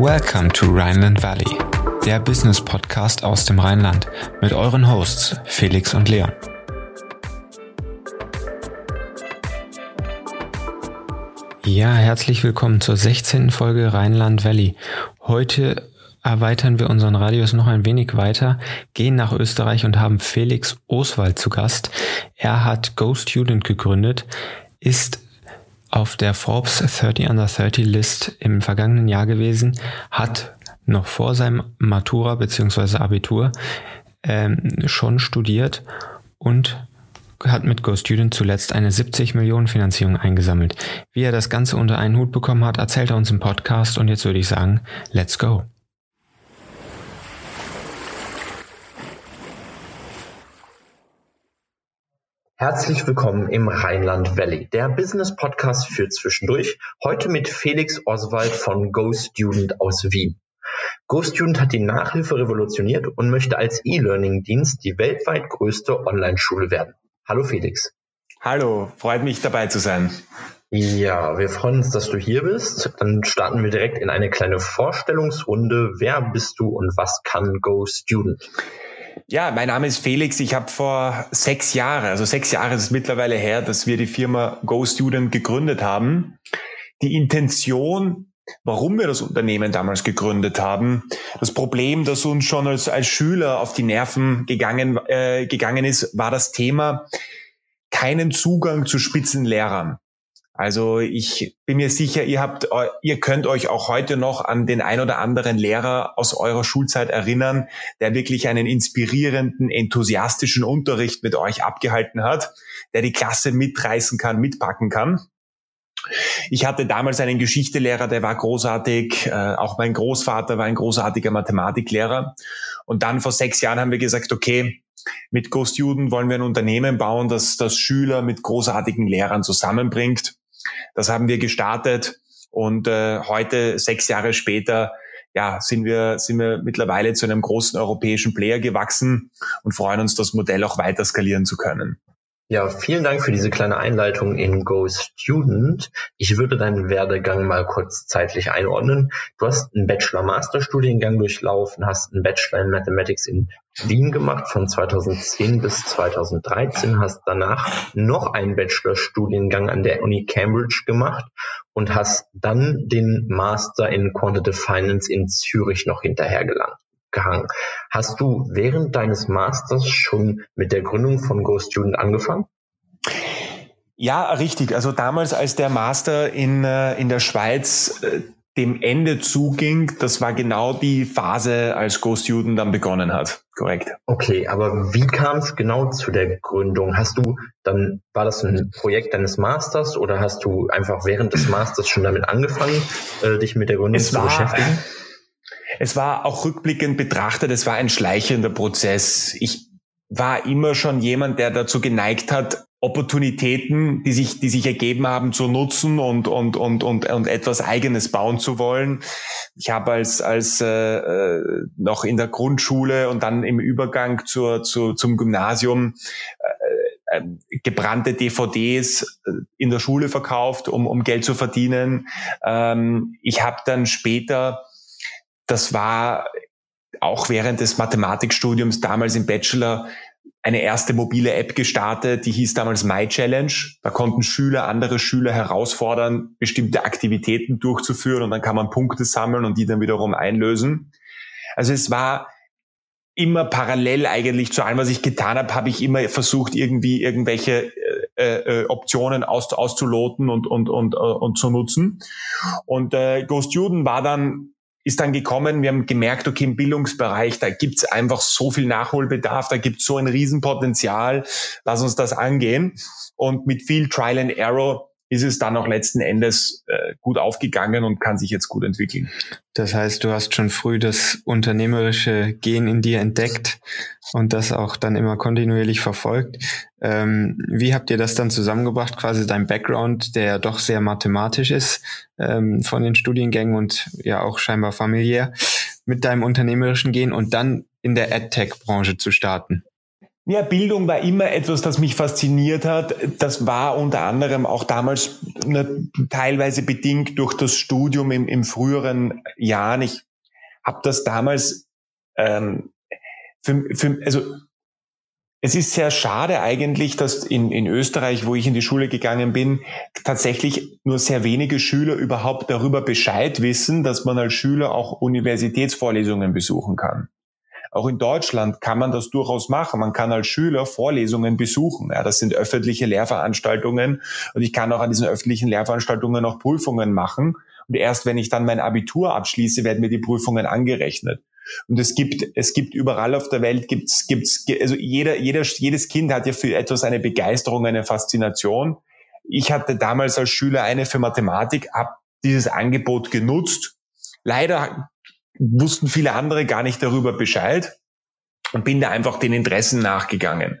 Welcome to Rhineland Valley, der Business Podcast aus dem Rheinland mit euren Hosts Felix und Leon. Ja, herzlich willkommen zur 16. Folge Rheinland Valley. Heute erweitern wir unseren Radius noch ein wenig weiter, gehen nach Österreich und haben Felix Oswald zu Gast. Er hat Go Student gegründet, ist auf der Forbes 30 Under 30 List im vergangenen Jahr gewesen, hat noch vor seinem Matura bzw. Abitur ähm, schon studiert und hat mit GoStudent zuletzt eine 70 Millionen Finanzierung eingesammelt. Wie er das Ganze unter einen Hut bekommen hat, erzählt er uns im Podcast und jetzt würde ich sagen, let's go. Herzlich willkommen im Rheinland Valley, der Business Podcast für zwischendurch. Heute mit Felix Oswald von GoStudent aus Wien. GoStudent hat die Nachhilfe revolutioniert und möchte als E-Learning-Dienst die weltweit größte Online-Schule werden. Hallo Felix. Hallo, freut mich dabei zu sein. Ja, wir freuen uns, dass du hier bist. Dann starten wir direkt in eine kleine Vorstellungsrunde. Wer bist du und was kann GoStudent? Ja, mein Name ist Felix. Ich habe vor sechs Jahren, also sechs Jahre ist es mittlerweile her, dass wir die Firma GoStudent gegründet haben. Die Intention, warum wir das Unternehmen damals gegründet haben, das Problem, das uns schon als, als Schüler auf die Nerven gegangen, äh, gegangen ist, war das Thema keinen Zugang zu Spitzenlehrern. Also ich bin mir sicher, ihr habt, ihr könnt euch auch heute noch an den ein oder anderen Lehrer aus eurer Schulzeit erinnern, der wirklich einen inspirierenden, enthusiastischen Unterricht mit euch abgehalten hat, der die Klasse mitreißen kann, mitpacken kann. Ich hatte damals einen Geschichtelehrer, der war großartig. Äh, auch mein Großvater war ein großartiger Mathematiklehrer. Und dann vor sechs Jahren haben wir gesagt, okay, mit GoStudent wollen wir ein Unternehmen bauen, das, das Schüler mit großartigen Lehrern zusammenbringt. Das haben wir gestartet und äh, heute, sechs Jahre später, ja, sind wir, sind wir mittlerweile zu einem großen europäischen Player gewachsen und freuen uns, das Modell auch weiter skalieren zu können. Ja, vielen Dank für diese kleine Einleitung in Go Student. Ich würde deinen Werdegang mal kurz zeitlich einordnen. Du hast einen Bachelor-Master-Studiengang durchlaufen, hast einen Bachelor in Mathematics in Wien gemacht von 2010 bis 2013, hast danach noch einen Bachelor-Studiengang an der Uni Cambridge gemacht und hast dann den Master in Quantitative Finance in Zürich noch hinterhergelangt gehangen. Hast du während deines Masters schon mit der Gründung von Go Student angefangen? Ja, richtig. Also damals, als der Master in, äh, in der Schweiz äh, dem Ende zuging, das war genau die Phase, als Go Student dann begonnen hat. Korrekt. Okay, aber wie kam es genau zu der Gründung? Hast du dann, war das ein Projekt deines Masters oder hast du einfach während des Masters schon damit angefangen, äh, dich mit der Gründung es zu war, beschäftigen? Es war auch rückblickend betrachtet, es war ein schleichender Prozess. Ich war immer schon jemand, der dazu geneigt hat, Opportunitäten, die sich, die sich ergeben haben, zu nutzen und, und, und, und, und etwas Eigenes bauen zu wollen. Ich habe als, als äh, äh noch in der Grundschule und dann im Übergang zur, zu, zum Gymnasium äh, äh, gebrannte DVDs äh, in der Schule verkauft, um, um Geld zu verdienen. Ähm, ich habe dann später das war auch während des Mathematikstudiums damals im Bachelor eine erste mobile App gestartet, die hieß damals My Challenge. Da konnten Schüler andere Schüler herausfordern, bestimmte Aktivitäten durchzuführen und dann kann man Punkte sammeln und die dann wiederum einlösen. Also es war immer parallel eigentlich zu allem, was ich getan habe, habe ich immer versucht, irgendwie irgendwelche äh, äh, Optionen aus, auszuloten und, und, und, äh, und zu nutzen. Und äh, Go Student war dann ist dann gekommen, wir haben gemerkt, okay, im Bildungsbereich, da gibt's einfach so viel Nachholbedarf, da gibt's so ein Riesenpotenzial, lass uns das angehen. Und mit viel Trial and Error ist es dann auch letzten Endes äh, gut aufgegangen und kann sich jetzt gut entwickeln. Das heißt, du hast schon früh das unternehmerische Gen in dir entdeckt und das auch dann immer kontinuierlich verfolgt. Ähm, wie habt ihr das dann zusammengebracht, quasi dein Background, der doch sehr mathematisch ist ähm, von den Studiengängen und ja auch scheinbar familiär, mit deinem unternehmerischen Gen und dann in der AdTech-Branche zu starten? Ja, Bildung war immer etwas, das mich fasziniert hat. Das war unter anderem auch damals ne, teilweise bedingt durch das Studium im, im früheren Jahren. Ich habe das damals ähm, für, für, also es ist sehr schade eigentlich, dass in, in Österreich, wo ich in die Schule gegangen bin, tatsächlich nur sehr wenige Schüler überhaupt darüber Bescheid wissen, dass man als Schüler auch Universitätsvorlesungen besuchen kann. Auch in Deutschland kann man das durchaus machen. Man kann als Schüler Vorlesungen besuchen. Ja, das sind öffentliche Lehrveranstaltungen und ich kann auch an diesen öffentlichen Lehrveranstaltungen auch Prüfungen machen. Und erst wenn ich dann mein Abitur abschließe, werden mir die Prüfungen angerechnet. Und es gibt, es gibt überall auf der Welt gibt's, gibt's, also jeder, jeder, jedes Kind hat ja für etwas eine Begeisterung, eine Faszination. Ich hatte damals als Schüler eine für Mathematik, habe dieses Angebot genutzt. Leider wussten viele andere gar nicht darüber Bescheid und bin da einfach den Interessen nachgegangen.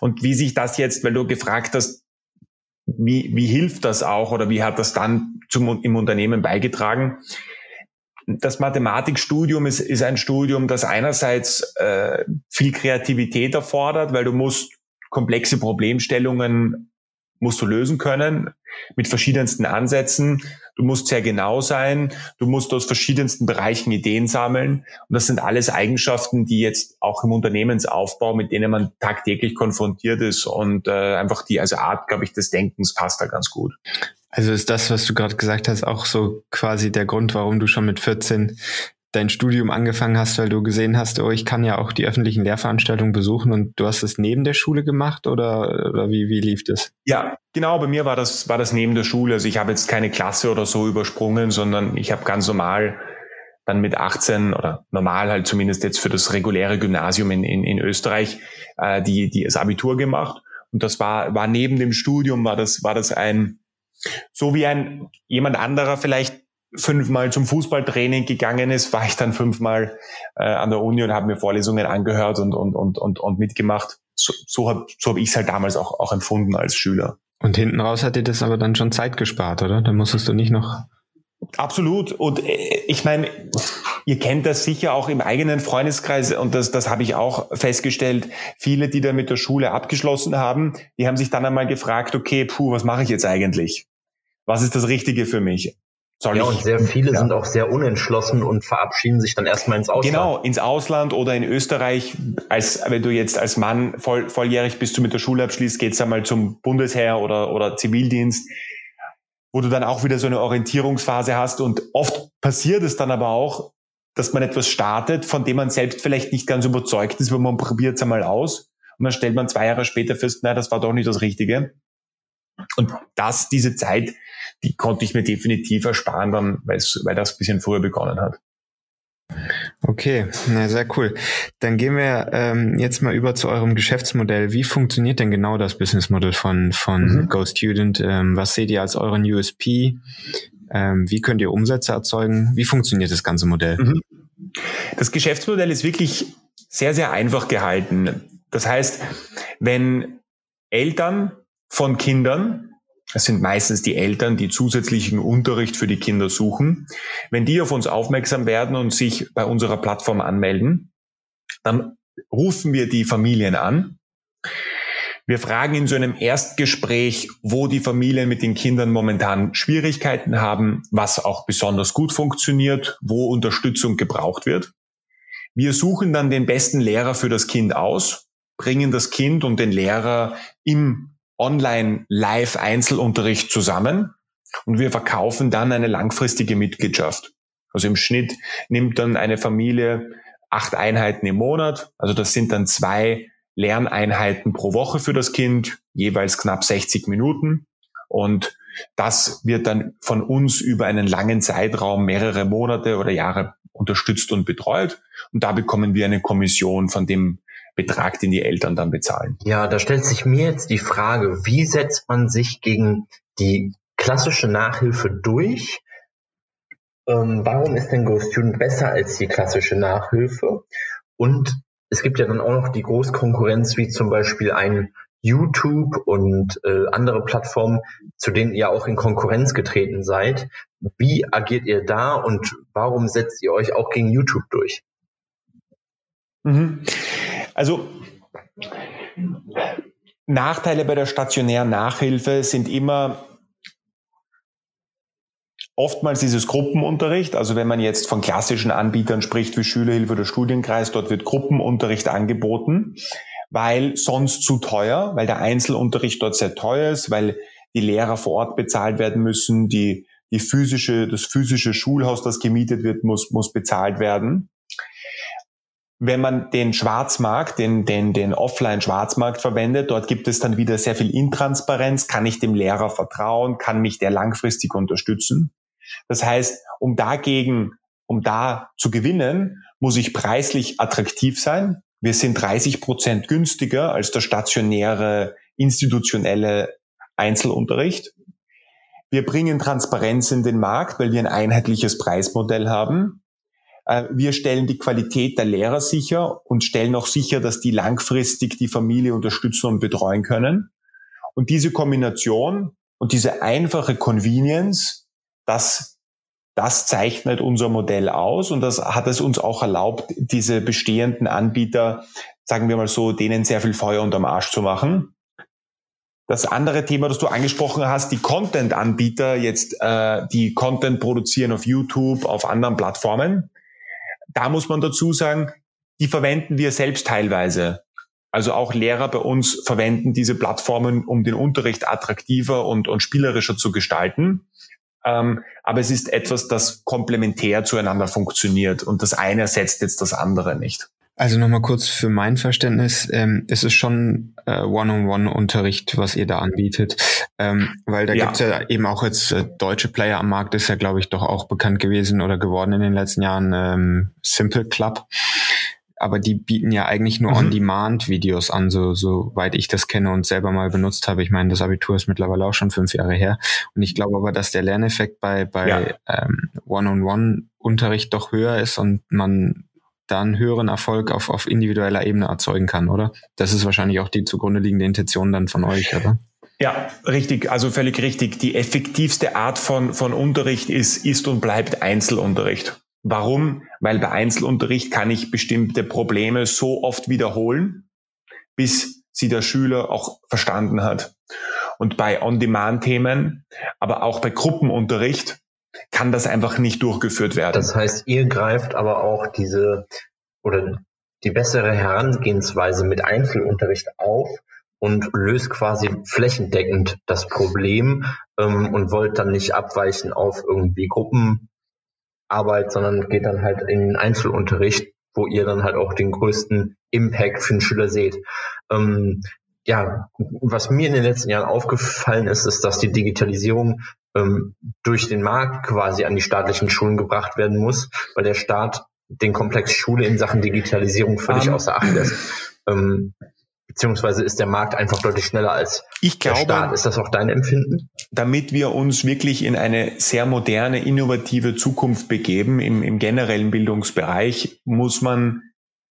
Und wie sich das jetzt, weil du gefragt hast, wie, wie hilft das auch oder wie hat das dann zum, im Unternehmen beigetragen? Das Mathematikstudium ist, ist ein Studium, das einerseits äh, viel Kreativität erfordert, weil du musst komplexe Problemstellungen musst du lösen können mit verschiedensten Ansätzen. Du musst sehr genau sein. Du musst aus verschiedensten Bereichen Ideen sammeln. Und das sind alles Eigenschaften, die jetzt auch im Unternehmensaufbau, mit denen man tagtäglich konfrontiert ist. Und äh, einfach die, also Art, glaube ich, des Denkens passt da ganz gut. Also ist das, was du gerade gesagt hast, auch so quasi der Grund, warum du schon mit 14 dein Studium angefangen hast, weil du gesehen hast, oh, ich kann ja auch die öffentlichen Lehrveranstaltungen besuchen und du hast es neben der Schule gemacht oder, oder wie, wie lief das? Ja, genau, bei mir war das, war das neben der Schule. Also ich habe jetzt keine Klasse oder so übersprungen, sondern ich habe ganz normal dann mit 18 oder normal halt zumindest jetzt für das reguläre Gymnasium in, in, in Österreich äh, die, die das Abitur gemacht. Und das war, war neben dem Studium, war das, war das ein, so wie ein jemand anderer vielleicht fünfmal zum Fußballtraining gegangen ist, war ich dann fünfmal äh, an der Uni und habe mir Vorlesungen angehört und, und, und, und, und mitgemacht. So, so habe so hab ich es halt damals auch, auch empfunden als Schüler. Und hinten raus hat dir das aber dann schon Zeit gespart, oder? Da musstest du nicht noch. Absolut. Und äh, ich meine, ihr kennt das sicher auch im eigenen Freundeskreis und das, das habe ich auch festgestellt. Viele, die da mit der Schule abgeschlossen haben, die haben sich dann einmal gefragt, okay, puh, was mache ich jetzt eigentlich? Was ist das Richtige für mich? Soll ja, und sehr viele ja. sind auch sehr unentschlossen und verabschieden sich dann erstmal ins Ausland. Genau, ins Ausland oder in Österreich, als wenn du jetzt als Mann voll, volljährig bist, du mit der Schule abschließt, geht's einmal zum Bundesheer oder, oder Zivildienst, wo du dann auch wieder so eine Orientierungsphase hast. Und oft passiert es dann aber auch, dass man etwas startet, von dem man selbst vielleicht nicht ganz überzeugt ist, weil man probiert es einmal aus. Und dann stellt man zwei Jahre später fest, na, das war doch nicht das Richtige. Und das, diese Zeit, die konnte ich mir definitiv ersparen, dann, weil das ein bisschen früher begonnen hat. Okay, na, sehr cool. Dann gehen wir ähm, jetzt mal über zu eurem Geschäftsmodell. Wie funktioniert denn genau das Businessmodell von, von mhm. Go Student? Ähm, was seht ihr als euren USP? Ähm, wie könnt ihr Umsätze erzeugen? Wie funktioniert das ganze Modell? Mhm. Das Geschäftsmodell ist wirklich sehr, sehr einfach gehalten. Das heißt, wenn Eltern von Kindern es sind meistens die Eltern, die zusätzlichen Unterricht für die Kinder suchen. Wenn die auf uns aufmerksam werden und sich bei unserer Plattform anmelden, dann rufen wir die Familien an. Wir fragen in so einem Erstgespräch, wo die Familien mit den Kindern momentan Schwierigkeiten haben, was auch besonders gut funktioniert, wo Unterstützung gebraucht wird. Wir suchen dann den besten Lehrer für das Kind aus, bringen das Kind und den Lehrer im Online-Live-Einzelunterricht zusammen und wir verkaufen dann eine langfristige Mitgliedschaft. Also im Schnitt nimmt dann eine Familie acht Einheiten im Monat. Also das sind dann zwei Lerneinheiten pro Woche für das Kind, jeweils knapp 60 Minuten. Und das wird dann von uns über einen langen Zeitraum, mehrere Monate oder Jahre unterstützt und betreut. Und da bekommen wir eine Kommission von dem Betrag, den die Eltern dann bezahlen. Ja, da stellt sich mir jetzt die Frage, wie setzt man sich gegen die klassische Nachhilfe durch? Ähm, warum ist denn GoStudent besser als die klassische Nachhilfe? Und es gibt ja dann auch noch die Großkonkurrenz, wie zum Beispiel ein YouTube und äh, andere Plattformen, zu denen ihr auch in Konkurrenz getreten seid. Wie agiert ihr da und warum setzt ihr euch auch gegen YouTube durch? Mhm. Also Nachteile bei der stationären Nachhilfe sind immer Oftmals ist es Gruppenunterricht, also wenn man jetzt von klassischen Anbietern spricht wie Schülerhilfe oder Studienkreis, dort wird Gruppenunterricht angeboten, weil sonst zu teuer, weil der Einzelunterricht dort sehr teuer ist, weil die Lehrer vor Ort bezahlt werden müssen, die, die physische, das physische Schulhaus, das gemietet wird, muss, muss bezahlt werden. Wenn man den Schwarzmarkt, den, den, den Offline-Schwarzmarkt verwendet, dort gibt es dann wieder sehr viel Intransparenz. Kann ich dem Lehrer vertrauen? Kann mich der langfristig unterstützen? Das heißt, um dagegen, um da zu gewinnen, muss ich preislich attraktiv sein. Wir sind 30 Prozent günstiger als der stationäre institutionelle Einzelunterricht. Wir bringen Transparenz in den Markt, weil wir ein einheitliches Preismodell haben. Äh, wir stellen die Qualität der Lehrer sicher und stellen auch sicher, dass die langfristig die Familie unterstützen und betreuen können. Und diese Kombination und diese einfache Convenience das, das zeichnet unser Modell aus und das hat es uns auch erlaubt, diese bestehenden Anbieter, sagen wir mal so, denen sehr viel Feuer unterm Arsch zu machen. Das andere Thema, das du angesprochen hast, die Content-Anbieter jetzt, äh, die Content produzieren auf YouTube, auf anderen Plattformen. Da muss man dazu sagen, die verwenden wir selbst teilweise. Also auch Lehrer bei uns verwenden diese Plattformen, um den Unterricht attraktiver und, und spielerischer zu gestalten. Ähm, aber es ist etwas, das komplementär zueinander funktioniert und das eine ersetzt jetzt das andere nicht. Also nochmal kurz für mein Verständnis, ähm, es ist schon äh, One-on-One-Unterricht, was ihr da anbietet, ähm, weil da ja. gibt's ja eben auch jetzt äh, deutsche Player am Markt, ist ja glaube ich doch auch bekannt gewesen oder geworden in den letzten Jahren, ähm, Simple Club aber die bieten ja eigentlich nur mhm. On-Demand-Videos an, so soweit ich das kenne und selber mal benutzt habe. Ich meine, das Abitur ist mittlerweile auch schon fünf Jahre her. Und ich glaube aber, dass der Lerneffekt bei, bei ja. ähm, One-on-One-Unterricht doch höher ist und man dann höheren Erfolg auf, auf individueller Ebene erzeugen kann, oder? Das ist wahrscheinlich auch die zugrunde liegende Intention dann von euch, oder? Ja, richtig, also völlig richtig. Die effektivste Art von, von Unterricht ist, ist und bleibt Einzelunterricht. Warum? Weil bei Einzelunterricht kann ich bestimmte Probleme so oft wiederholen, bis sie der Schüler auch verstanden hat. Und bei On-Demand-Themen, aber auch bei Gruppenunterricht, kann das einfach nicht durchgeführt werden. Das heißt, ihr greift aber auch diese oder die bessere Herangehensweise mit Einzelunterricht auf und löst quasi flächendeckend das Problem ähm, und wollt dann nicht abweichen auf irgendwie Gruppen Arbeit, sondern geht dann halt in den Einzelunterricht, wo ihr dann halt auch den größten Impact für den Schüler seht. Ähm, ja, was mir in den letzten Jahren aufgefallen ist, ist, dass die Digitalisierung ähm, durch den Markt quasi an die staatlichen Schulen gebracht werden muss, weil der Staat den Komplex Schule in Sachen Digitalisierung völlig um, außer Acht lässt. Ähm, beziehungsweise ist der Markt einfach deutlich schneller als ich glaube, der Staat. Ist das auch dein Empfinden? Damit wir uns wirklich in eine sehr moderne, innovative Zukunft begeben im, im generellen Bildungsbereich, muss man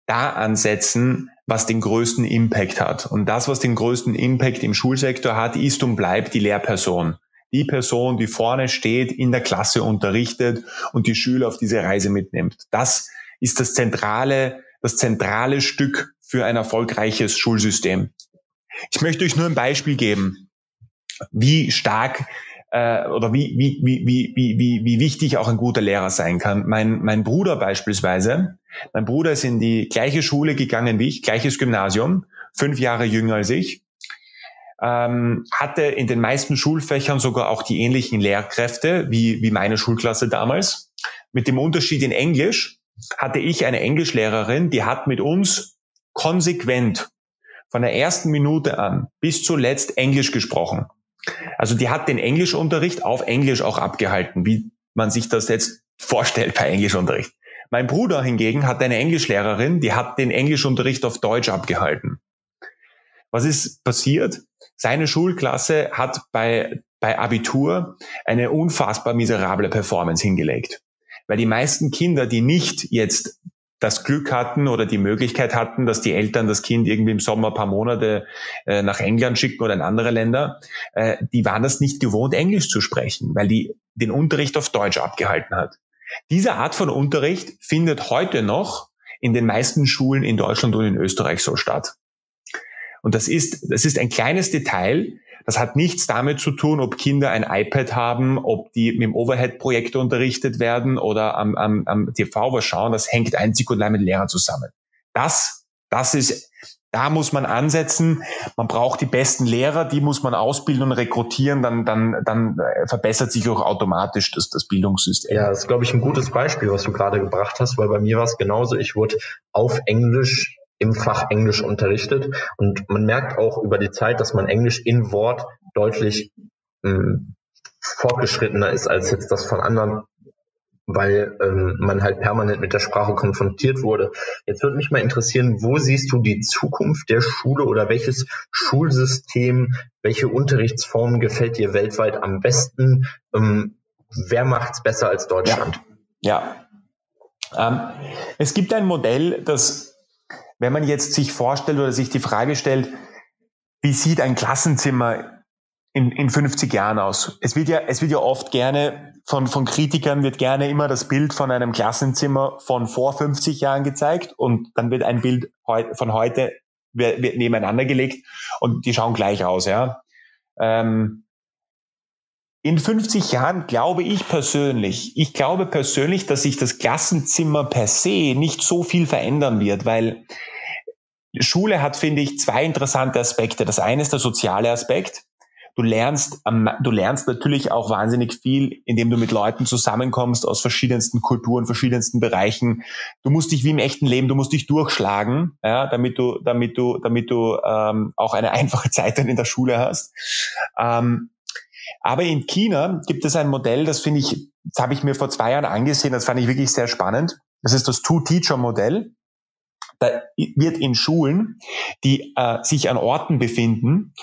da ansetzen, was den größten Impact hat. Und das, was den größten Impact im Schulsektor hat, ist und bleibt die Lehrperson. Die Person, die vorne steht, in der Klasse unterrichtet und die Schüler auf diese Reise mitnimmt. Das ist das zentrale, das zentrale Stück für ein erfolgreiches Schulsystem. Ich möchte euch nur ein Beispiel geben, wie stark äh, oder wie, wie, wie, wie, wie, wie wichtig auch ein guter Lehrer sein kann. Mein, mein Bruder beispielsweise, mein Bruder ist in die gleiche Schule gegangen wie ich, gleiches Gymnasium, fünf Jahre jünger als ich, ähm, hatte in den meisten Schulfächern sogar auch die ähnlichen Lehrkräfte wie, wie meine Schulklasse damals. Mit dem Unterschied in Englisch hatte ich eine Englischlehrerin, die hat mit uns konsequent von der ersten Minute an bis zuletzt Englisch gesprochen. Also die hat den Englischunterricht auf Englisch auch abgehalten, wie man sich das jetzt vorstellt bei Englischunterricht. Mein Bruder hingegen hat eine Englischlehrerin, die hat den Englischunterricht auf Deutsch abgehalten. Was ist passiert? Seine Schulklasse hat bei, bei Abitur eine unfassbar miserable Performance hingelegt. Weil die meisten Kinder, die nicht jetzt das Glück hatten oder die Möglichkeit hatten, dass die Eltern das Kind irgendwie im Sommer ein paar Monate äh, nach England schicken oder in andere Länder, äh, die waren das nicht gewohnt, Englisch zu sprechen, weil die den Unterricht auf Deutsch abgehalten hat. Diese Art von Unterricht findet heute noch in den meisten Schulen in Deutschland und in Österreich so statt. Und das ist, das ist ein kleines Detail, das hat nichts damit zu tun, ob Kinder ein iPad haben, ob die mit dem Overhead-Projektor unterrichtet werden oder am, am, am TV was schauen. Das hängt einzig und allein mit Lehrern zusammen. Das, das ist, da muss man ansetzen. Man braucht die besten Lehrer, die muss man ausbilden und rekrutieren. Dann, dann, dann verbessert sich auch automatisch das, das Bildungssystem. Ja, das ist, glaube ich, ein gutes Beispiel, was du gerade gebracht hast, weil bei mir war es genauso. Ich wurde auf Englisch im Fach Englisch unterrichtet. Und man merkt auch über die Zeit, dass man Englisch in Wort deutlich ähm, fortgeschrittener ist als jetzt das von anderen, weil ähm, man halt permanent mit der Sprache konfrontiert wurde. Jetzt würde mich mal interessieren, wo siehst du die Zukunft der Schule oder welches Schulsystem, welche Unterrichtsform gefällt dir weltweit am besten? Ähm, wer macht's besser als Deutschland? Ja. ja. Ähm, es gibt ein Modell, das wenn man jetzt sich vorstellt oder sich die Frage stellt, wie sieht ein Klassenzimmer in, in 50 Jahren aus? Es wird ja, es wird ja oft gerne von, von Kritikern wird gerne immer das Bild von einem Klassenzimmer von vor 50 Jahren gezeigt und dann wird ein Bild von heute wird, nebeneinander gelegt und die schauen gleich aus, ja. Ähm, in 50 Jahren glaube ich persönlich, ich glaube persönlich, dass sich das Klassenzimmer per se nicht so viel verändern wird, weil Schule hat, finde ich, zwei interessante Aspekte. Das eine ist der soziale Aspekt. Du lernst, du lernst natürlich auch wahnsinnig viel, indem du mit Leuten zusammenkommst aus verschiedensten Kulturen, verschiedensten Bereichen. Du musst dich wie im echten Leben, du musst dich durchschlagen, ja, damit du, damit du, damit du ähm, auch eine einfache Zeit dann in der Schule hast. Ähm, aber in China gibt es ein Modell, das finde ich, das habe ich mir vor zwei Jahren angesehen, das fand ich wirklich sehr spannend. Das ist das Two-Teacher-Modell. Da wird in Schulen, die äh, sich an Orten befinden,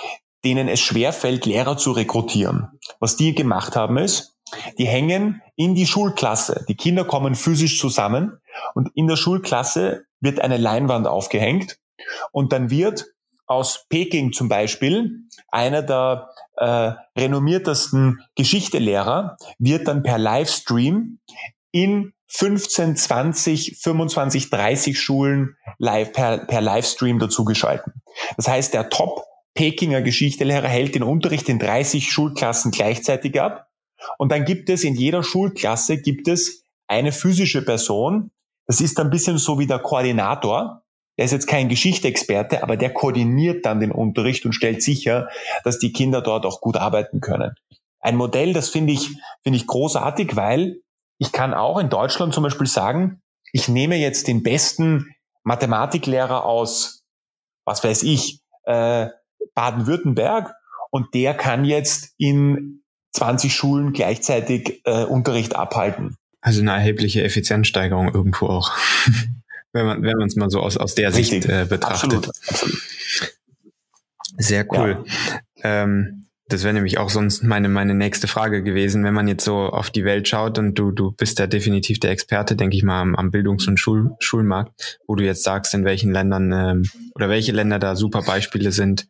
denen es schwerfällt, Lehrer zu rekrutieren. Was die gemacht haben ist, die hängen in die Schulklasse. Die Kinder kommen physisch zusammen und in der Schulklasse wird eine Leinwand aufgehängt und dann wird aus Peking zum Beispiel, einer der äh, renommiertesten Geschichtelehrer, wird dann per Livestream in 15, 20, 25, 30 Schulen live, per, per Livestream dazugeschalten. Das heißt, der Top Pekinger Geschichtelehrer hält den Unterricht in 30 Schulklassen gleichzeitig ab. Und dann gibt es in jeder Schulklasse gibt es eine physische Person. Das ist ein bisschen so wie der Koordinator. Der ist jetzt kein Geschichtexperte, aber der koordiniert dann den Unterricht und stellt sicher, dass die Kinder dort auch gut arbeiten können. Ein Modell, das finde ich, finde ich großartig, weil ich kann auch in Deutschland zum Beispiel sagen, ich nehme jetzt den besten Mathematiklehrer aus, was weiß ich, äh, Baden-Württemberg und der kann jetzt in 20 Schulen gleichzeitig äh, Unterricht abhalten. Also eine erhebliche Effizienzsteigerung irgendwo auch. wenn man wenn man es mal so aus aus der Richtig. Sicht äh, betrachtet. Absolut. Absolut. Sehr cool. Ja. Ähm, das wäre nämlich auch sonst meine meine nächste Frage gewesen, wenn man jetzt so auf die Welt schaut und du du bist ja definitiv der Experte, denke ich mal, am, am Bildungs- und Schul Schulmarkt, wo du jetzt sagst, in welchen Ländern ähm, oder welche Länder da super Beispiele sind,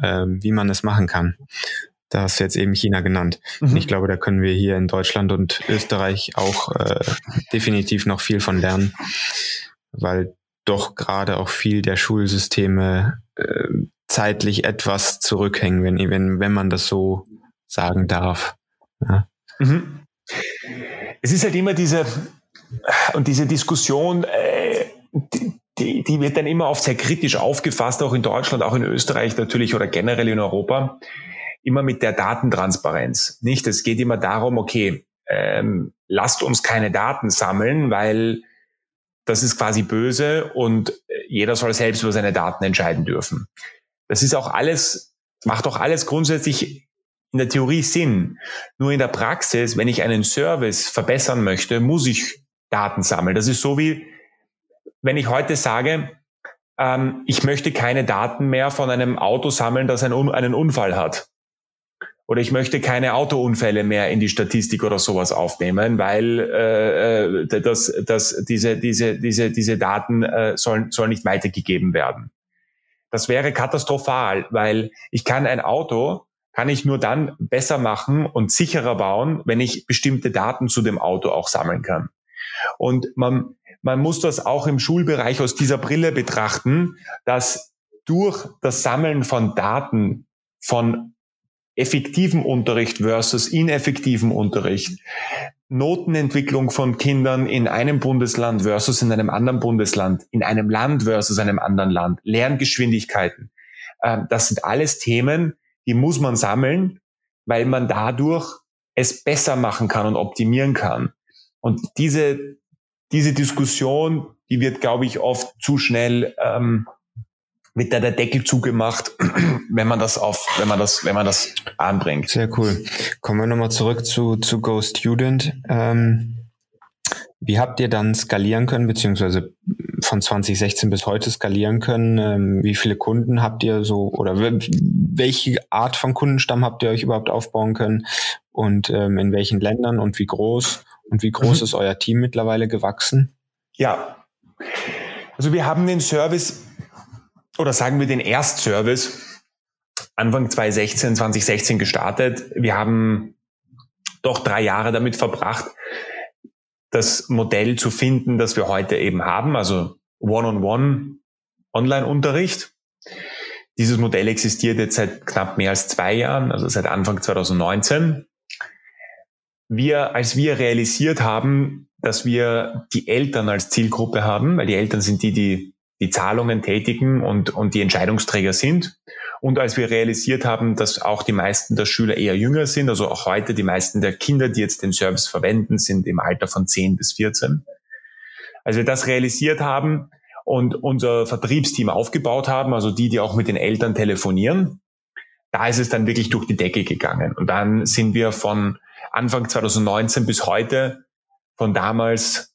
ähm, wie man es machen kann. Da hast du jetzt eben China genannt. Mhm. Ich glaube, da können wir hier in Deutschland und Österreich auch äh, definitiv noch viel von lernen weil doch gerade auch viel der Schulsysteme äh, zeitlich etwas zurückhängen, wenn, wenn, wenn man das so sagen darf. Ja. Mhm. Es ist halt immer diese, und diese Diskussion, äh, die, die wird dann immer oft sehr kritisch aufgefasst, auch in Deutschland, auch in Österreich natürlich oder generell in Europa, immer mit der Datentransparenz. Nicht? Es geht immer darum, okay, ähm, lasst uns keine Daten sammeln, weil das ist quasi böse und jeder soll selbst über seine Daten entscheiden dürfen. Das ist auch alles, macht auch alles grundsätzlich in der Theorie Sinn. Nur in der Praxis, wenn ich einen Service verbessern möchte, muss ich Daten sammeln. Das ist so wie, wenn ich heute sage, ähm, ich möchte keine Daten mehr von einem Auto sammeln, das einen, einen Unfall hat oder ich möchte keine Autounfälle mehr in die Statistik oder sowas aufnehmen, weil äh, äh das, das, diese, diese, diese, diese Daten äh, sollen, sollen nicht weitergegeben werden. Das wäre katastrophal, weil ich kann ein Auto, kann ich nur dann besser machen und sicherer bauen, wenn ich bestimmte Daten zu dem Auto auch sammeln kann. Und man, man muss das auch im Schulbereich aus dieser Brille betrachten, dass durch das Sammeln von Daten von effektivem Unterricht versus ineffektivem Unterricht, Notenentwicklung von Kindern in einem Bundesland versus in einem anderen Bundesland, in einem Land versus einem anderen Land, Lerngeschwindigkeiten. Ähm, das sind alles Themen, die muss man sammeln, weil man dadurch es besser machen kann und optimieren kann. Und diese, diese Diskussion, die wird, glaube ich, oft zu schnell ähm, wird da der Deckel zugemacht, wenn man das auf, wenn man das, wenn man das anbringt. Sehr cool. Kommen wir nochmal zurück zu, zu Go Student. Ähm, wie habt ihr dann skalieren können, beziehungsweise von 2016 bis heute skalieren können? Ähm, wie viele Kunden habt ihr so oder welche Art von Kundenstamm habt ihr euch überhaupt aufbauen können und ähm, in welchen Ländern und wie groß und wie groß mhm. ist euer Team mittlerweile gewachsen? Ja, also wir haben den Service oder sagen wir den Erstservice Anfang 2016, 2016 gestartet. Wir haben doch drei Jahre damit verbracht, das Modell zu finden, das wir heute eben haben, also One-on-One Online-Unterricht. Dieses Modell existiert jetzt seit knapp mehr als zwei Jahren, also seit Anfang 2019. Wir, als wir realisiert haben, dass wir die Eltern als Zielgruppe haben, weil die Eltern sind die, die die Zahlungen tätigen und, und die Entscheidungsträger sind. Und als wir realisiert haben, dass auch die meisten der Schüler eher jünger sind, also auch heute die meisten der Kinder, die jetzt den Service verwenden, sind im Alter von 10 bis 14. Als wir das realisiert haben und unser Vertriebsteam aufgebaut haben, also die, die auch mit den Eltern telefonieren, da ist es dann wirklich durch die Decke gegangen. Und dann sind wir von Anfang 2019 bis heute, von damals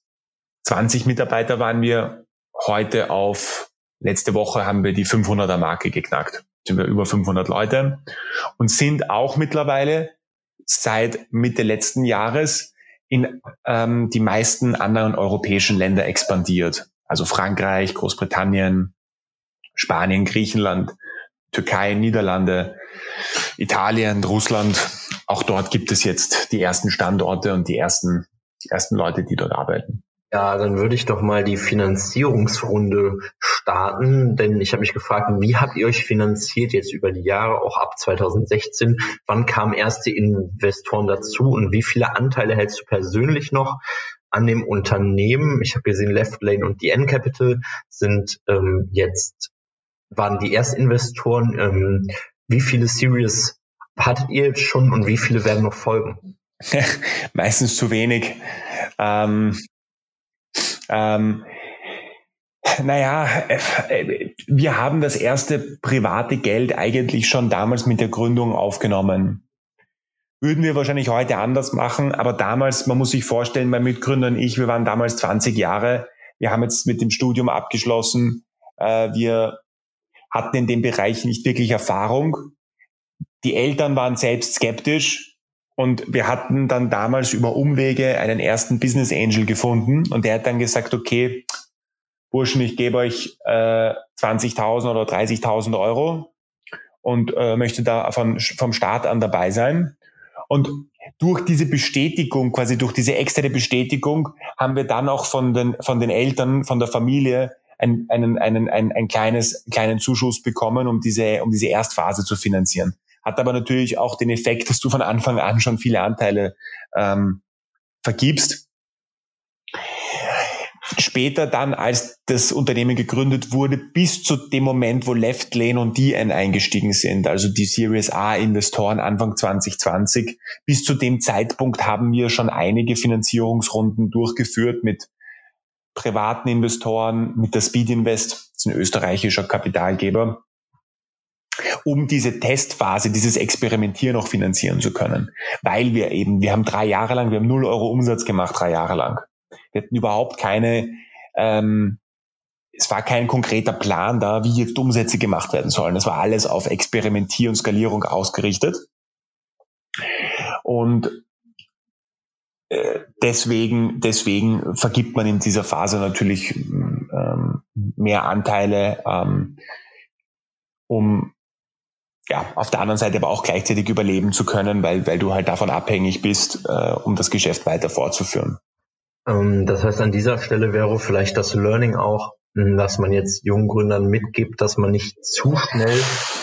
20 Mitarbeiter waren wir heute auf, letzte Woche haben wir die 500er Marke geknackt. Sind wir über 500 Leute und sind auch mittlerweile seit Mitte letzten Jahres in ähm, die meisten anderen europäischen Länder expandiert. Also Frankreich, Großbritannien, Spanien, Griechenland, Türkei, Niederlande, Italien, Russland. Auch dort gibt es jetzt die ersten Standorte und die ersten, die ersten Leute, die dort arbeiten. Ja, dann würde ich doch mal die Finanzierungsrunde starten, denn ich habe mich gefragt, wie habt ihr euch finanziert jetzt über die Jahre, auch ab 2016? Wann kamen erste Investoren dazu und wie viele Anteile hältst du persönlich noch an dem Unternehmen? Ich habe gesehen, Left Lane und die N-Capital sind ähm, jetzt, waren die Erstinvestoren. Ähm, wie viele Series hattet ihr jetzt schon und wie viele werden noch folgen? Meistens zu wenig. Ähm, ähm, naja, wir haben das erste private Geld eigentlich schon damals mit der Gründung aufgenommen. Würden wir wahrscheinlich heute anders machen, aber damals, man muss sich vorstellen, mein Mitgründer und ich, wir waren damals 20 Jahre, wir haben jetzt mit dem Studium abgeschlossen, äh, wir hatten in dem Bereich nicht wirklich Erfahrung. Die Eltern waren selbst skeptisch, und wir hatten dann damals über Umwege einen ersten Business Angel gefunden und der hat dann gesagt, okay, Burschen, ich gebe euch äh, 20.000 oder 30.000 Euro und äh, möchte da von, vom Start an dabei sein. Und durch diese Bestätigung, quasi durch diese externe Bestätigung, haben wir dann auch von den, von den Eltern, von der Familie einen, einen, einen, ein, ein kleines, kleinen Zuschuss bekommen, um diese, um diese Erstphase zu finanzieren hat aber natürlich auch den Effekt, dass du von Anfang an schon viele Anteile ähm, vergibst. Später dann, als das Unternehmen gegründet wurde, bis zu dem Moment, wo Left Lane und DN eingestiegen sind, also die Series A Investoren Anfang 2020, bis zu dem Zeitpunkt haben wir schon einige Finanzierungsrunden durchgeführt mit privaten Investoren, mit der Speed Invest, das ist ein österreichischer Kapitalgeber, um diese Testphase, dieses Experimentieren auch finanzieren zu können. Weil wir eben, wir haben drei Jahre lang, wir haben null Euro Umsatz gemacht, drei Jahre lang. Wir hatten überhaupt keine, ähm, es war kein konkreter Plan da, wie jetzt Umsätze gemacht werden sollen. Es war alles auf Experimentier und Skalierung ausgerichtet. Und äh, deswegen, deswegen vergibt man in dieser Phase natürlich ähm, mehr Anteile, ähm, um ja, auf der anderen Seite aber auch gleichzeitig überleben zu können, weil, weil du halt davon abhängig bist, äh, um das Geschäft weiter fortzuführen. Ähm, das heißt, an dieser Stelle wäre vielleicht das Learning auch, dass man jetzt jungen Gründern mitgibt, dass man nicht zu schnell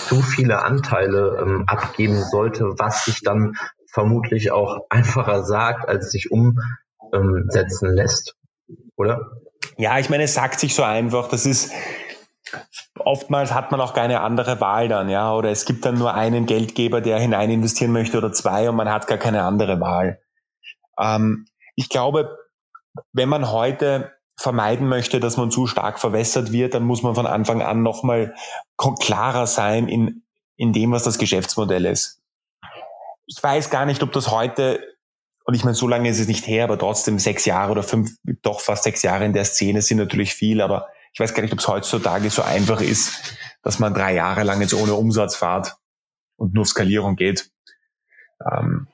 zu viele Anteile ähm, abgeben sollte, was sich dann vermutlich auch einfacher sagt, als sich umsetzen lässt, oder? Ja, ich meine, es sagt sich so einfach, das ist, oftmals hat man auch keine andere Wahl dann, ja, oder es gibt dann nur einen Geldgeber, der hinein investieren möchte oder zwei und man hat gar keine andere Wahl. Ähm, ich glaube, wenn man heute vermeiden möchte, dass man zu stark verwässert wird, dann muss man von Anfang an nochmal klarer sein in, in dem, was das Geschäftsmodell ist. Ich weiß gar nicht, ob das heute, und ich meine, so lange ist es nicht her, aber trotzdem sechs Jahre oder fünf, doch fast sechs Jahre in der Szene sind natürlich viel, aber ich weiß gar nicht, ob es heutzutage so einfach ist, dass man drei Jahre lang jetzt ohne Umsatz fahrt und nur Skalierung geht. Ähm,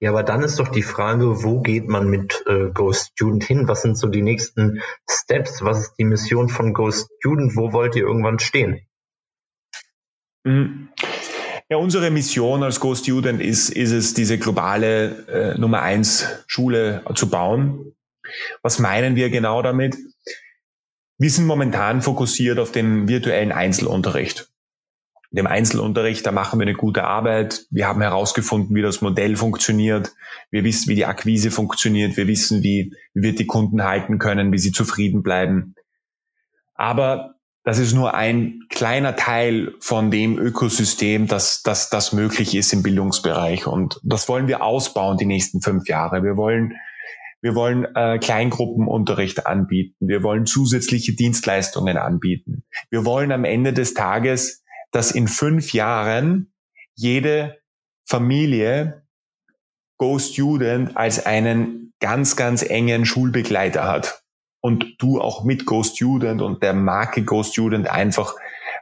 ja, aber dann ist doch die Frage, wo geht man mit äh, Go Student hin? Was sind so die nächsten Steps? Was ist die Mission von Go Student? Wo wollt ihr irgendwann stehen? Mhm. Ja, unsere Mission als Go Student ist, ist es, diese globale äh, Nummer eins Schule zu bauen. Was meinen wir genau damit? Wir sind momentan fokussiert auf den virtuellen Einzelunterricht. In dem Einzelunterricht, da machen wir eine gute Arbeit. Wir haben herausgefunden, wie das Modell funktioniert. Wir wissen, wie die Akquise funktioniert. Wir wissen, wie, wie wir die Kunden halten können, wie sie zufrieden bleiben. Aber das ist nur ein kleiner Teil von dem Ökosystem, das, das, das möglich ist im Bildungsbereich. Und das wollen wir ausbauen die nächsten fünf Jahre. Wir wollen wir wollen äh, Kleingruppenunterricht anbieten. Wir wollen zusätzliche Dienstleistungen anbieten. Wir wollen am Ende des Tages, dass in fünf Jahren jede Familie Go Student als einen ganz, ganz engen Schulbegleiter hat. Und du auch mit Go Student und der Marke Go Student einfach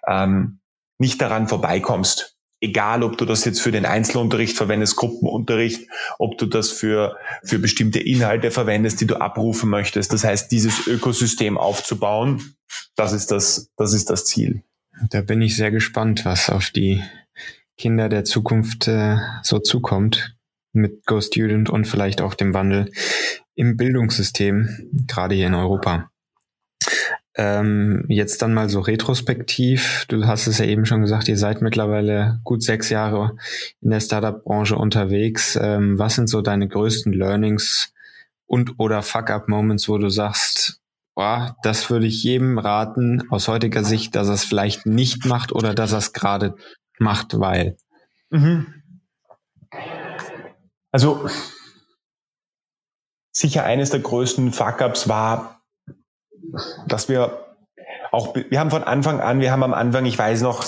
ähm, nicht daran vorbeikommst egal ob du das jetzt für den Einzelunterricht verwendest, Gruppenunterricht, ob du das für, für bestimmte Inhalte verwendest, die du abrufen möchtest. Das heißt, dieses Ökosystem aufzubauen, das ist das, das ist das Ziel. Da bin ich sehr gespannt, was auf die Kinder der Zukunft äh, so zukommt mit Go Student und vielleicht auch dem Wandel im Bildungssystem, gerade hier in Europa. Ähm, jetzt dann mal so retrospektiv. Du hast es ja eben schon gesagt, ihr seid mittlerweile gut sechs Jahre in der Startup-Branche unterwegs. Ähm, was sind so deine größten Learnings und oder Fuck-up-Moments, wo du sagst, boah, das würde ich jedem raten aus heutiger Sicht, dass er es vielleicht nicht macht oder dass er es gerade macht, weil. Mhm. Also sicher eines der größten Fuck-ups war dass wir auch, wir haben von Anfang an, wir haben am Anfang, ich weiß noch,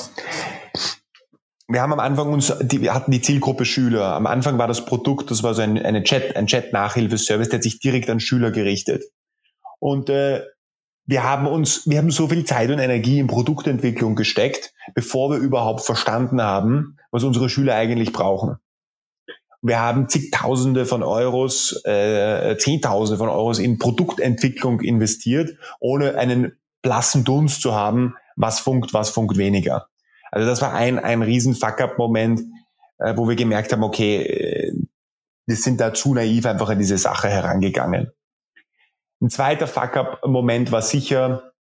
wir haben am Anfang uns, die, wir hatten die Zielgruppe Schüler. Am Anfang war das Produkt, das war so ein, eine Chat, ein Chat-Nachhilfeservice, der hat sich direkt an Schüler gerichtet. Und äh, wir haben uns, wir haben so viel Zeit und Energie in Produktentwicklung gesteckt, bevor wir überhaupt verstanden haben, was unsere Schüler eigentlich brauchen. Wir haben zigtausende von Euros, äh, Zehntausende von Euros in Produktentwicklung investiert, ohne einen blassen Dunst zu haben, was funkt, was funkt weniger. Also das war ein, ein riesen Fuck-up-Moment, äh, wo wir gemerkt haben, okay, äh, wir sind da zu naiv einfach an diese Sache herangegangen. Ein zweiter Fuck-up-Moment war sicher,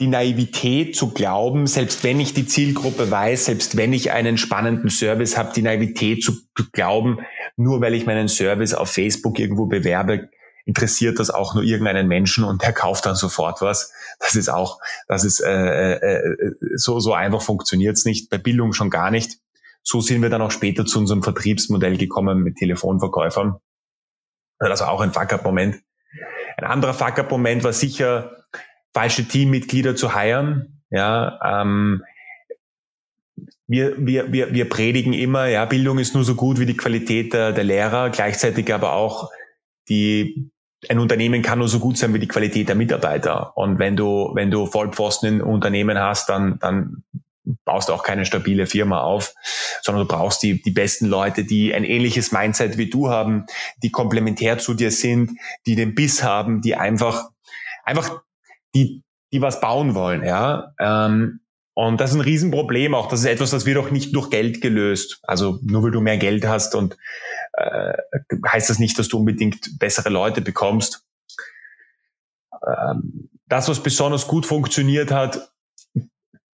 die Naivität zu glauben, selbst wenn ich die Zielgruppe weiß, selbst wenn ich einen spannenden Service habe, die Naivität zu glauben, nur weil ich meinen Service auf Facebook irgendwo bewerbe, interessiert das auch nur irgendeinen Menschen und der kauft dann sofort was. Das ist auch, das ist äh, äh, äh so so einfach funktioniert's nicht. Bei Bildung schon gar nicht. So sind wir dann auch später zu unserem Vertriebsmodell gekommen mit Telefonverkäufern. Das war auch ein Fuck-up-Moment. Ein anderer Fuck-up-Moment war sicher falsche Teammitglieder zu heiren. Ja, ähm, wir, wir, wir, wir predigen immer, ja, Bildung ist nur so gut wie die Qualität der, der Lehrer, gleichzeitig aber auch die, ein Unternehmen kann nur so gut sein wie die Qualität der Mitarbeiter. Und wenn du, wenn du Vollpfosten in Unternehmen hast, dann, dann baust du auch keine stabile Firma auf, sondern du brauchst die, die besten Leute, die ein ähnliches Mindset wie du haben, die komplementär zu dir sind, die den Biss haben, die einfach, einfach die, die was bauen wollen, ja. Ähm, und das ist ein Riesenproblem auch. Das ist etwas, das wird auch nicht durch Geld gelöst. Also nur weil du mehr Geld hast und äh, heißt das nicht, dass du unbedingt bessere Leute bekommst. Ähm, das, was besonders gut funktioniert hat,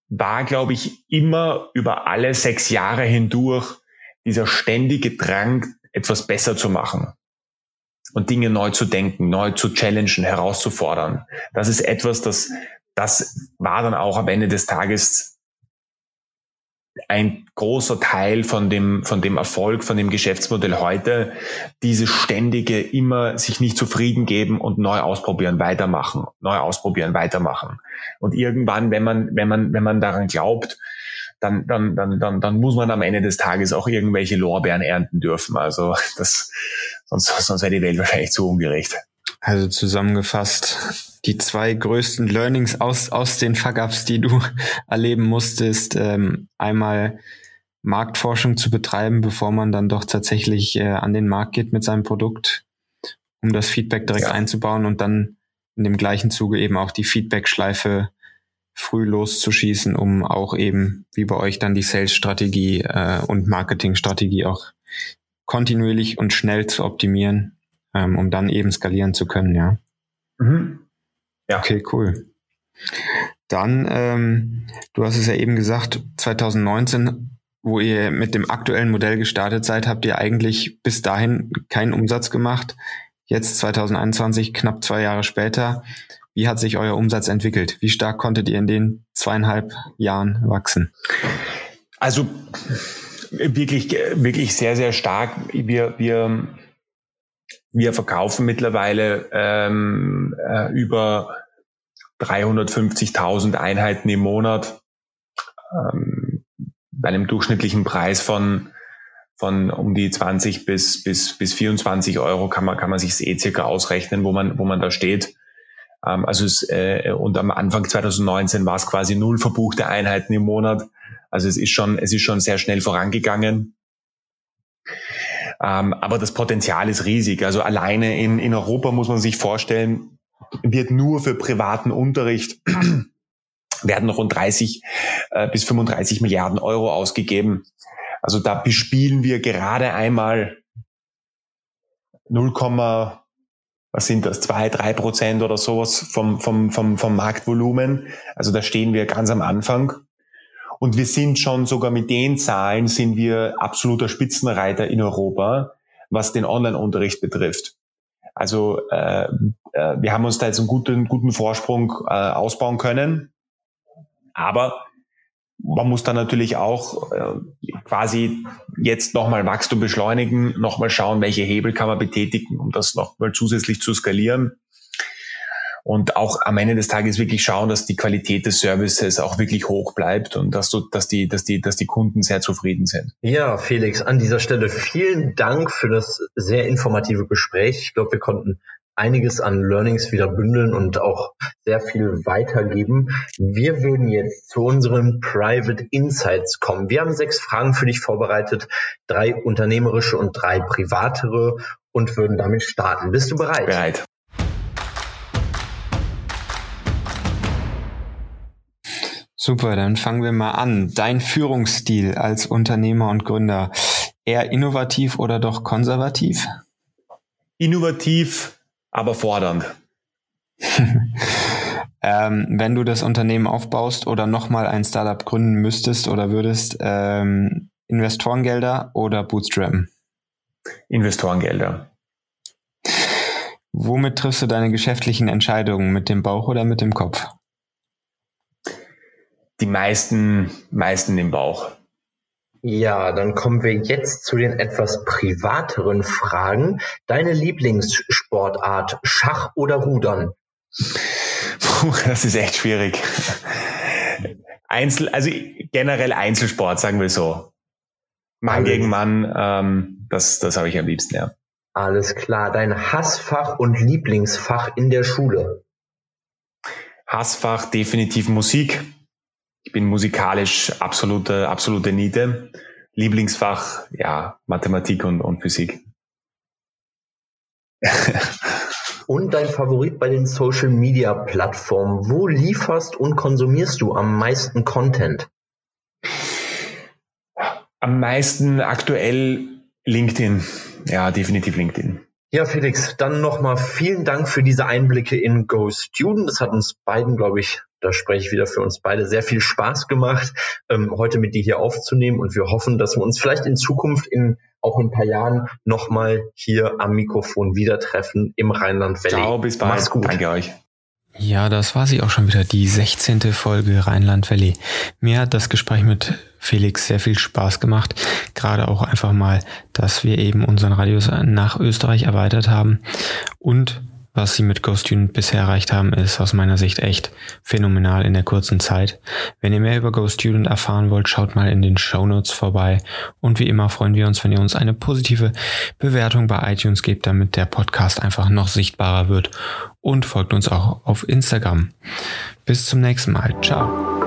war, glaube ich, immer über alle sechs Jahre hindurch dieser ständige Drang, etwas besser zu machen und Dinge neu zu denken, neu zu challengen, herauszufordern. Das ist etwas, das, das war dann auch am Ende des Tages ein großer Teil von dem, von dem Erfolg, von dem Geschäftsmodell heute, diese ständige immer sich nicht zufrieden geben und neu ausprobieren, weitermachen, neu ausprobieren, weitermachen. Und irgendwann, wenn man, wenn man, wenn man daran glaubt, dann, dann, dann, dann, dann muss man am Ende des Tages auch irgendwelche Lorbeeren ernten dürfen. Also das, sonst, sonst wäre die Welt wahrscheinlich zu ungerecht. Also zusammengefasst, die zwei größten Learnings aus, aus den Fuck-Ups, die du erleben musstest, ähm, einmal Marktforschung zu betreiben, bevor man dann doch tatsächlich äh, an den Markt geht mit seinem Produkt, um das Feedback direkt ja. einzubauen und dann in dem gleichen Zuge eben auch die Feedback-Schleife früh loszuschießen, um auch eben wie bei euch dann die Sales-Strategie äh, und Marketing-Strategie auch kontinuierlich und schnell zu optimieren, ähm, um dann eben skalieren zu können, ja. Mhm. Ja. Okay, cool. Dann, ähm, du hast es ja eben gesagt, 2019, wo ihr mit dem aktuellen Modell gestartet seid, habt ihr eigentlich bis dahin keinen Umsatz gemacht. Jetzt 2021, knapp zwei Jahre später, wie hat sich euer Umsatz entwickelt? Wie stark konntet ihr in den zweieinhalb Jahren wachsen? Also wirklich, wirklich sehr, sehr stark. Wir, wir, wir verkaufen mittlerweile ähm, äh, über 350.000 Einheiten im Monat ähm, bei einem durchschnittlichen Preis von von um die 20 bis bis bis 24 Euro kann man kann man sich eh circa ausrechnen, wo man wo man da steht. Ähm, also es, äh, und am Anfang 2019 war es quasi null verbuchte Einheiten im Monat. Also es ist schon es ist schon sehr schnell vorangegangen. Ähm, aber das Potenzial ist riesig. Also alleine in, in Europa muss man sich vorstellen, wird nur für privaten Unterricht werden rund 30 äh, bis 35 Milliarden Euro ausgegeben. Also da bespielen wir gerade einmal 0, was sind das, zwei, drei Prozent oder sowas vom, vom, vom, vom Marktvolumen. Also da stehen wir ganz am Anfang. Und wir sind schon sogar mit den Zahlen sind wir absoluter Spitzenreiter in Europa, was den Online-Unterricht betrifft. Also äh, äh, wir haben uns da jetzt einen guten, guten Vorsprung äh, ausbauen können. Aber man muss dann natürlich auch äh, quasi jetzt nochmal Wachstum beschleunigen, nochmal schauen, welche Hebel kann man betätigen, um das nochmal zusätzlich zu skalieren und auch am Ende des Tages wirklich schauen, dass die Qualität des Services auch wirklich hoch bleibt und dass du, dass die, dass die, dass die Kunden sehr zufrieden sind. Ja, Felix, an dieser Stelle vielen Dank für das sehr informative Gespräch. Ich glaube, wir konnten einiges an Learnings wieder bündeln und auch sehr viel weitergeben. Wir würden jetzt zu unseren Private Insights kommen. Wir haben sechs Fragen für dich vorbereitet, drei unternehmerische und drei privatere und würden damit starten. Bist du bereit? Bereit. Super, dann fangen wir mal an. Dein Führungsstil als Unternehmer und Gründer, eher innovativ oder doch konservativ? Innovativ, aber fordernd. ähm, wenn du das Unternehmen aufbaust oder nochmal ein Startup gründen müsstest oder würdest, ähm, Investorengelder oder Bootstrappen? Investorengelder. Womit triffst du deine geschäftlichen Entscheidungen? Mit dem Bauch oder mit dem Kopf? Die meisten, meisten im Bauch. Ja, dann kommen wir jetzt zu den etwas privateren Fragen. Deine Lieblingssportart, Schach oder Rudern? Puh, das ist echt schwierig. Einzel, also generell Einzelsport, sagen wir so. Mann Alles. gegen Mann, ähm, das, das habe ich am liebsten, ja. Alles klar. Dein Hassfach und Lieblingsfach in der Schule? Hassfach definitiv Musik. Ich bin musikalisch absolute, absolute Niete. Lieblingsfach, ja, Mathematik und, und Physik. und dein Favorit bei den Social Media Plattformen. Wo lieferst und konsumierst du am meisten Content? Am meisten aktuell LinkedIn. Ja, definitiv LinkedIn. Ja, Felix, dann nochmal vielen Dank für diese Einblicke in Go Student. Das hat uns beiden, glaube ich, da spreche ich wieder für uns beide, sehr viel Spaß gemacht, ähm, heute mit dir hier aufzunehmen. Und wir hoffen, dass wir uns vielleicht in Zukunft in auch in ein paar Jahren nochmal hier am Mikrofon wieder treffen im Rheinland Valley. Ciao, bis bald. Mach's gut. Danke euch. Ja, das war sie auch schon wieder, die 16. Folge Rheinland Valley. Mir hat das Gespräch mit Felix sehr viel Spaß gemacht. Gerade auch einfach mal, dass wir eben unseren Radius nach Österreich erweitert haben und was sie mit GoStudent bisher erreicht haben, ist aus meiner Sicht echt phänomenal in der kurzen Zeit. Wenn ihr mehr über GoStudent erfahren wollt, schaut mal in den Show Notes vorbei. Und wie immer freuen wir uns, wenn ihr uns eine positive Bewertung bei iTunes gebt, damit der Podcast einfach noch sichtbarer wird. Und folgt uns auch auf Instagram. Bis zum nächsten Mal. Ciao.